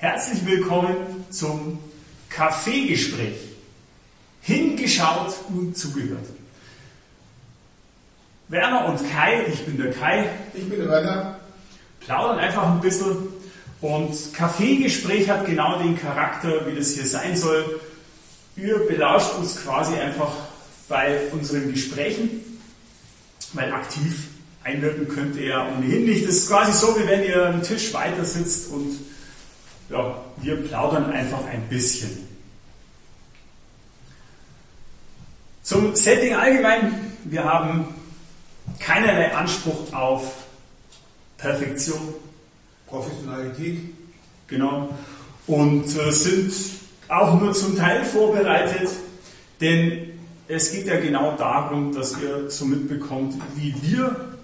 Herzlich willkommen zum Kaffeegespräch. Hingeschaut und zugehört. Werner und Kai, ich bin der Kai. Ich bin der Werner. Plaudern einfach ein bisschen. Und Kaffeegespräch hat genau den Charakter, wie das hier sein soll. Ihr belauscht uns quasi einfach bei unseren Gesprächen, weil aktiv einwirken könnt ihr ja ohnehin nicht. Das ist quasi so, wie wenn ihr am Tisch weiter sitzt und ja, wir plaudern einfach ein bisschen. Zum Setting allgemein, wir haben keinerlei Anspruch auf Perfektion. Professionalität. Genau. Und äh, sind auch nur zum Teil vorbereitet, denn es geht ja genau darum, dass ihr so mitbekommt, wie wir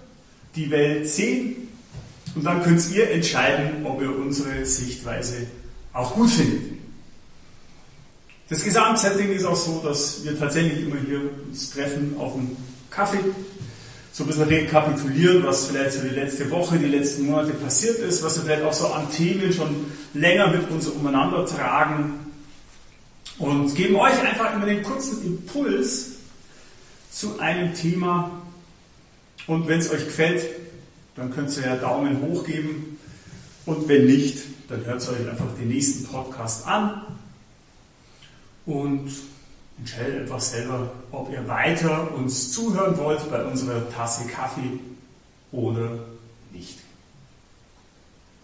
die Welt sehen. Und dann könnt ihr entscheiden, ob ihr unsere Sichtweise auch gut findet. Das Gesamtsetting ist auch so, dass wir tatsächlich immer hier uns treffen auf einen Kaffee, so ein bisschen rekapitulieren, was vielleicht so die letzte Woche, die letzten Monate passiert ist, was wir vielleicht auch so an Themen schon länger mit uns umeinander tragen und geben euch einfach immer den kurzen Impuls zu einem Thema. Und wenn es euch gefällt, dann könnt ihr ja Daumen hoch geben. Und wenn nicht, dann hört euch einfach den nächsten Podcast an und entscheidet einfach selber, ob ihr weiter uns zuhören wollt bei unserer Tasse Kaffee oder nicht.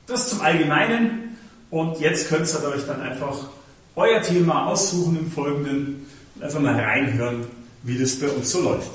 Das zum Allgemeinen. Und jetzt könnt ihr euch dann einfach euer Thema aussuchen im Folgenden und einfach mal reinhören, wie das bei uns so läuft.